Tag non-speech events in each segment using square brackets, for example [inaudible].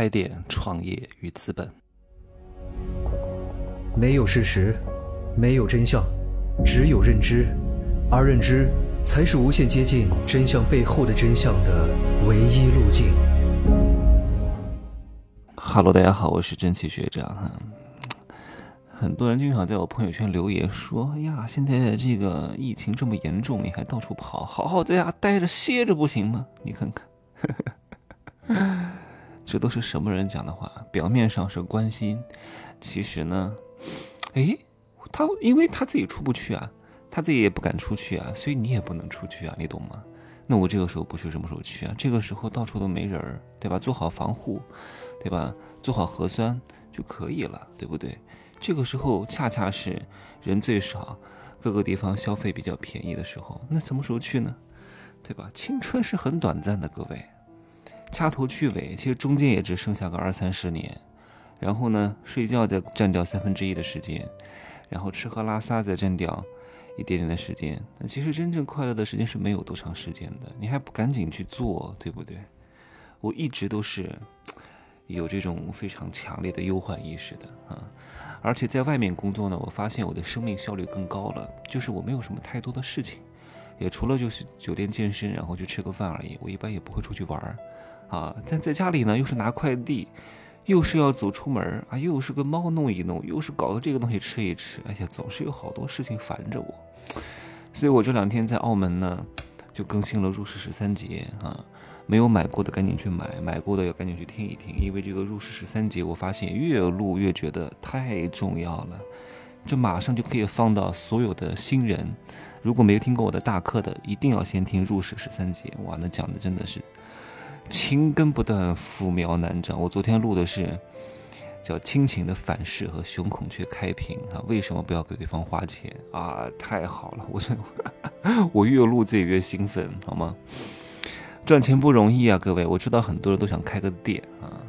开店创业与资本，没有事实，没有真相，只有认知，而认知才是无限接近真相背后的真相的唯一路径。Hello，大家好，我是真奇学长哈。很多人经常在我朋友圈留言说：“哎呀，现在这个疫情这么严重，你还到处跑，好好在家待着歇着不行吗？”你看看，这都是什么人讲的话？表面上是关心，其实呢，哎，他因为他自己出不去啊，他自己也不敢出去啊，所以你也不能出去啊，你懂吗？那我这个时候不去，什么时候去啊？这个时候到处都没人儿，对吧？做好防护，对吧？做好核酸就可以了，对不对？这个时候恰恰是人最少，各个地方消费比较便宜的时候。那什么时候去呢？对吧？青春是很短暂的，各位，掐头去尾，其实中间也只剩下个二三十年。然后呢，睡觉再占掉三分之一的时间，然后吃喝拉撒再占掉一点点的时间。那其实真正快乐的时间是没有多长时间的，你还不赶紧去做，对不对？我一直都是有这种非常强烈的忧患意识的啊。而且在外面工作呢，我发现我的生命效率更高了，就是我没有什么太多的事情，也除了就是酒店健身，然后去吃个饭而已。我一般也不会出去玩儿，啊，但在家里呢，又是拿快递，又是要走出门啊，又是跟猫弄一弄，又是搞个这个东西吃一吃，哎呀，总是有好多事情烦着我。所以我这两天在澳门呢，就更新了入世十三节啊。没有买过的赶紧去买，买过的要赶紧去听一听，因为这个入世十三节，我发现越录越觉得太重要了，这马上就可以放到所有的新人，如果没有听过我的大课的，一定要先听入世十三节，哇，那讲的真的是情根不断，父苗难长。我昨天录的是叫亲情的反噬和熊孔雀开屏啊，为什么不要给对方花钱啊？太好了，我 [laughs] 我越录自己越兴奋，好吗？赚钱不容易啊，各位，我知道很多人都想开个店啊。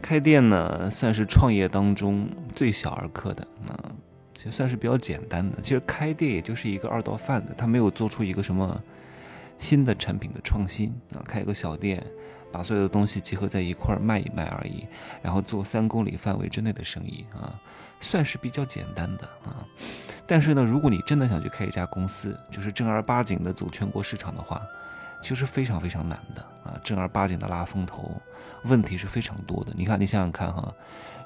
开店呢，算是创业当中最小儿科的啊，就算是比较简单的。其实开店也就是一个二道贩子，他没有做出一个什么新的产品的创新啊。开一个小店，把所有的东西集合在一块儿卖一卖而已，然后做三公里范围之内的生意啊，算是比较简单的啊。但是呢，如果你真的想去开一家公司，就是正儿八经的走全国市场的话，其实非常非常难的啊，正儿八经的拉风投，问题是非常多的。你看，你想想看哈，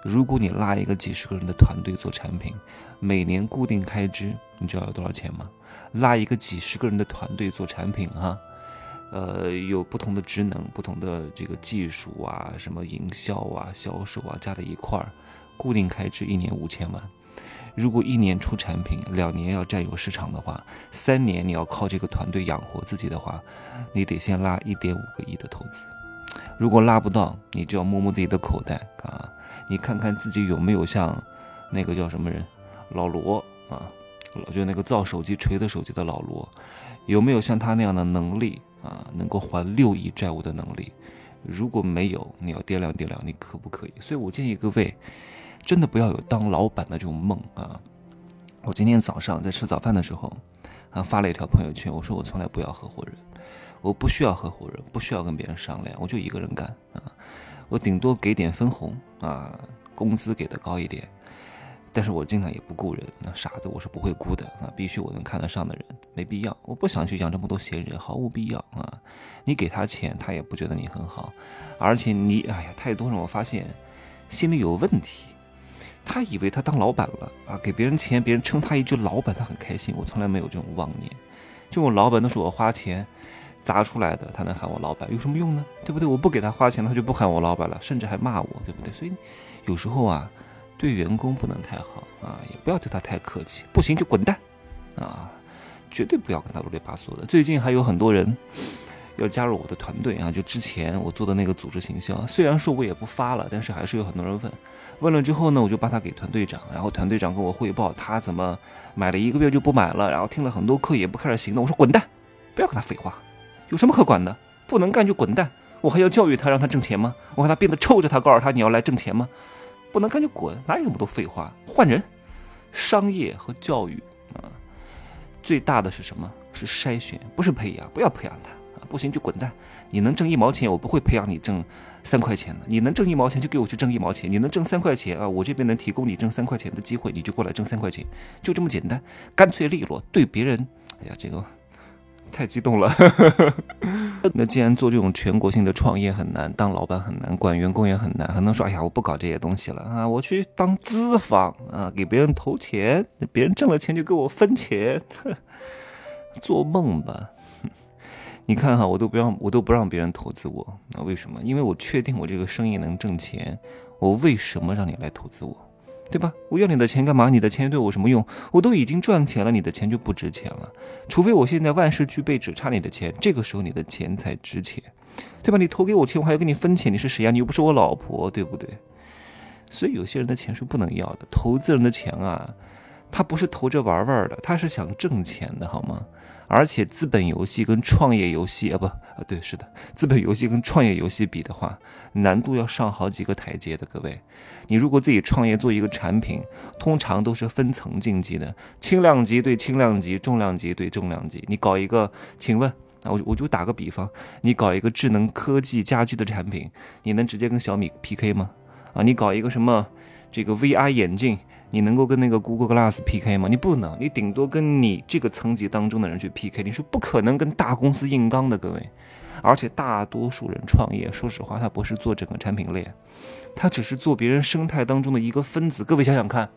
如果你拉一个几十个人的团队做产品，每年固定开支，你知道有多少钱吗？拉一个几十个人的团队做产品哈，呃，有不同的职能、不同的这个技术啊，什么营销啊、销售啊，加在一块儿，固定开支一年五千万。如果一年出产品，两年要占有市场的话，三年你要靠这个团队养活自己的话，你得先拉一点五个亿的投资。如果拉不到，你就要摸摸自己的口袋啊，你看看自己有没有像那个叫什么人，老罗啊，就那个造手机锤子手机的老罗，有没有像他那样的能力啊，能够还六亿债务的能力？如果没有，你要掂量掂量，你可不可以？所以我建议各位。真的不要有当老板的这种梦啊！我今天早上在吃早饭的时候，啊发了一条朋友圈，我说我从来不要合伙人，我不需要合伙人，不需要跟别人商量，我就一个人干啊！我顶多给点分红啊，工资给的高一点，但是我经常也不雇人，那傻子我是不会雇的啊！必须我能看得上的人，没必要，我不想去养这么多闲人，毫无必要啊！你给他钱，他也不觉得你很好，而且你哎呀，太多人我发现心里有问题。他以为他当老板了啊，给别人钱，别人称他一句老板，他很开心。我从来没有这种妄念，就我老板都是我花钱砸出来的，他能喊我老板有什么用呢？对不对？我不给他花钱，他就不喊我老板了，甚至还骂我，对不对？所以有时候啊，对员工不能太好啊，也不要对他太客气，不行就滚蛋啊，绝对不要跟他啰里吧嗦的。最近还有很多人。要加入我的团队啊！就之前我做的那个组织行销，虽然说我也不发了，但是还是有很多人问。问了之后呢，我就把他给团队长，然后团队长跟我汇报他怎么买了一个月就不买了，然后听了很多课也不开始行动。我说滚蛋，不要跟他废话，有什么可管的？不能干就滚蛋！我还要教育他，让他挣钱吗？我看他变得臭着他，告诉他你要来挣钱吗？不能干就滚，哪有那么多废话？换人！商业和教育啊，最大的是什么？是筛选，不是培养，不要培养他。不行就滚蛋！你能挣一毛钱，我不会培养你挣三块钱的，你能挣一毛钱就给我去挣一毛钱，你能挣三块钱啊，我这边能提供你挣三块钱的机会，你就过来挣三块钱，就这么简单，干脆利落。对别人，哎呀，这个太激动了。那既然做这种全国性的创业很难，当老板很难，管员工也很难，还能说哎呀，我不搞这些东西了啊，我去当资方啊，给别人投钱，别人挣了钱就给我分钱，做梦吧。你看哈，我都不让我都不让别人投资我，那为什么？因为我确定我这个生意能挣钱，我为什么让你来投资我？对吧？我要你的钱干嘛？你的钱对我什么用？我都已经赚钱了，你的钱就不值钱了。除非我现在万事俱备，只差你的钱，这个时候你的钱才值钱，对吧？你投给我钱，我还要跟你分钱，你是谁呀？你又不是我老婆，对不对？所以有些人的钱是不能要的，投资人的钱啊。他不是投着玩玩的，他是想挣钱的，好吗？而且资本游戏跟创业游戏啊，不啊，对，是的，资本游戏跟创业游戏比的话，难度要上好几个台阶的。各位，你如果自己创业做一个产品，通常都是分层竞技的，轻量级对轻量级，重量级对重量级。你搞一个，请问啊，我我就打个比方，你搞一个智能科技家居的产品，你能直接跟小米 PK 吗？啊，你搞一个什么这个 VR 眼镜？你能够跟那个 Google Glass PK 吗？你不能，你顶多跟你这个层级当中的人去 PK。你是不可能跟大公司硬刚的，各位。而且大多数人创业，说实话，他不是做整个产品链，他只是做别人生态当中的一个分子。各位想想看，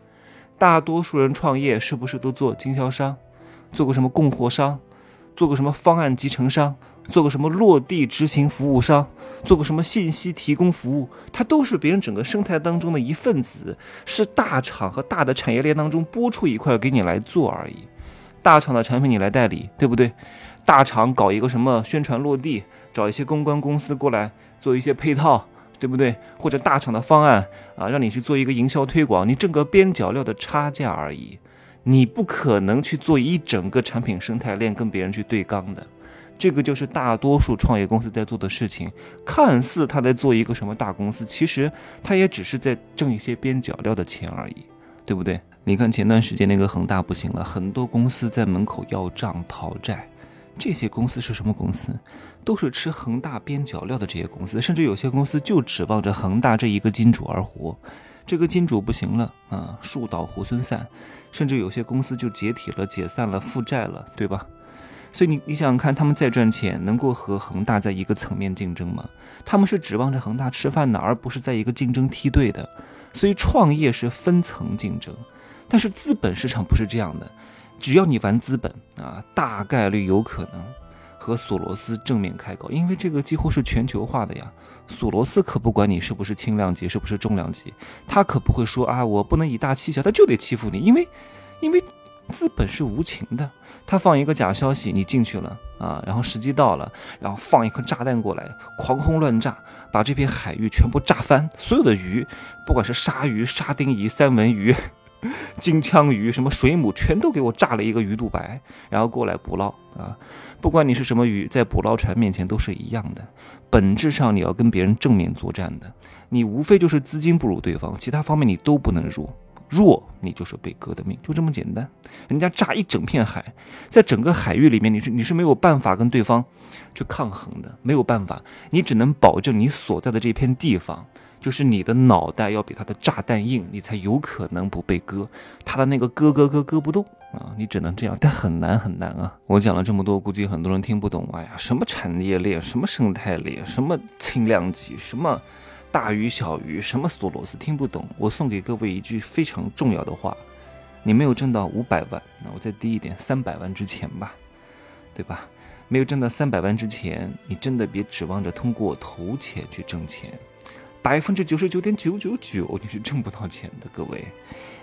大多数人创业是不是都做经销商，做个什么供货商，做个什么方案集成商？做个什么落地执行服务商，做个什么信息提供服务，它都是别人整个生态当中的一份子，是大厂和大的产业链当中拨出一块给你来做而已。大厂的产品你来代理，对不对？大厂搞一个什么宣传落地，找一些公关公司过来做一些配套，对不对？或者大厂的方案啊，让你去做一个营销推广，你挣个边角料的差价而已，你不可能去做一整个产品生态链跟别人去对刚的。这个就是大多数创业公司在做的事情，看似他在做一个什么大公司，其实他也只是在挣一些边角料的钱而已，对不对？你看前段时间那个恒大不行了，很多公司在门口要账讨债，这些公司是什么公司？都是吃恒大边角料的这些公司，甚至有些公司就指望着恒大这一个金主而活，这个金主不行了啊，树倒猢狲散，甚至有些公司就解体了、解散了、负债了，对吧？所以你你想想看，他们再赚钱，能够和恒大在一个层面竞争吗？他们是指望着恒大吃饭的，而不是在一个竞争梯队的。所以创业是分层竞争，但是资本市场不是这样的。只要你玩资本啊，大概率有可能和索罗斯正面开搞，因为这个几乎是全球化的呀。索罗斯可不管你是不是轻量级，是不是重量级，他可不会说啊，我不能以大欺小，他就得欺负你，因为，因为。资本是无情的，他放一个假消息，你进去了啊，然后时机到了，然后放一颗炸弹过来，狂轰乱炸，把这片海域全部炸翻，所有的鱼，不管是鲨鱼、沙丁鱼、三文鱼、[laughs] 金枪鱼，什么水母，全都给我炸了一个鱼肚白，然后过来捕捞啊！不管你是什么鱼，在捕捞船面前都是一样的，本质上你要跟别人正面作战的，你无非就是资金不如对方，其他方面你都不能入。弱，你就是被割的命，就这么简单。人家炸一整片海，在整个海域里面，你是你是没有办法跟对方去抗衡的，没有办法，你只能保证你所在的这片地方，就是你的脑袋要比他的炸弹硬，你才有可能不被割。他的那个割割割割不动啊，你只能这样，但很难很难啊。[laughs] 我讲了这么多，估计很多人听不懂。哎呀，什么产业链，什么生态链，什么轻量级，什么。大鱼小鱼，什么索罗斯听不懂？我送给各位一句非常重要的话：你没有挣到五百万，那我再低一点，三百万之前吧，对吧？没有挣到三百万之前，你真的别指望着通过投钱去挣钱，百分之九十九点九九九你是挣不到钱的。各位，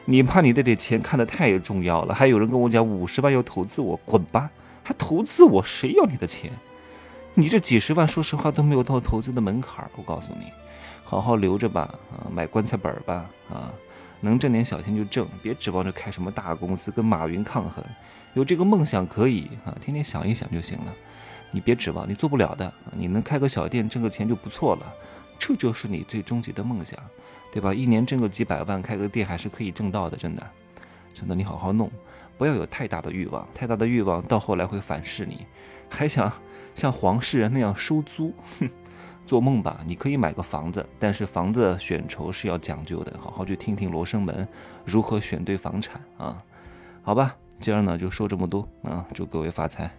你怕你的这钱看得太重要了？还有人跟我讲五十万要投资我，滚吧！还投资我？谁要你的钱？你这几十万，说实话都没有到投资的门槛我告诉你。好好留着吧，啊，买棺材本吧，啊，能挣点小钱就挣，别指望着开什么大公司跟马云抗衡。有这个梦想可以啊，天天想一想就行了。你别指望，你做不了的。你能开个小店挣个钱就不错了，这就是你最终极的梦想，对吧？一年挣个几百万，开个店还是可以挣到的，真的，真的。你好好弄，不要有太大的欲望，太大的欲望到后来会反噬你，还想像黄世仁那样收租，哼。做梦吧，你可以买个房子，但是房子选筹是要讲究的，好好去听听罗生门如何选对房产啊。好吧，今儿呢就说这么多啊，祝各位发财。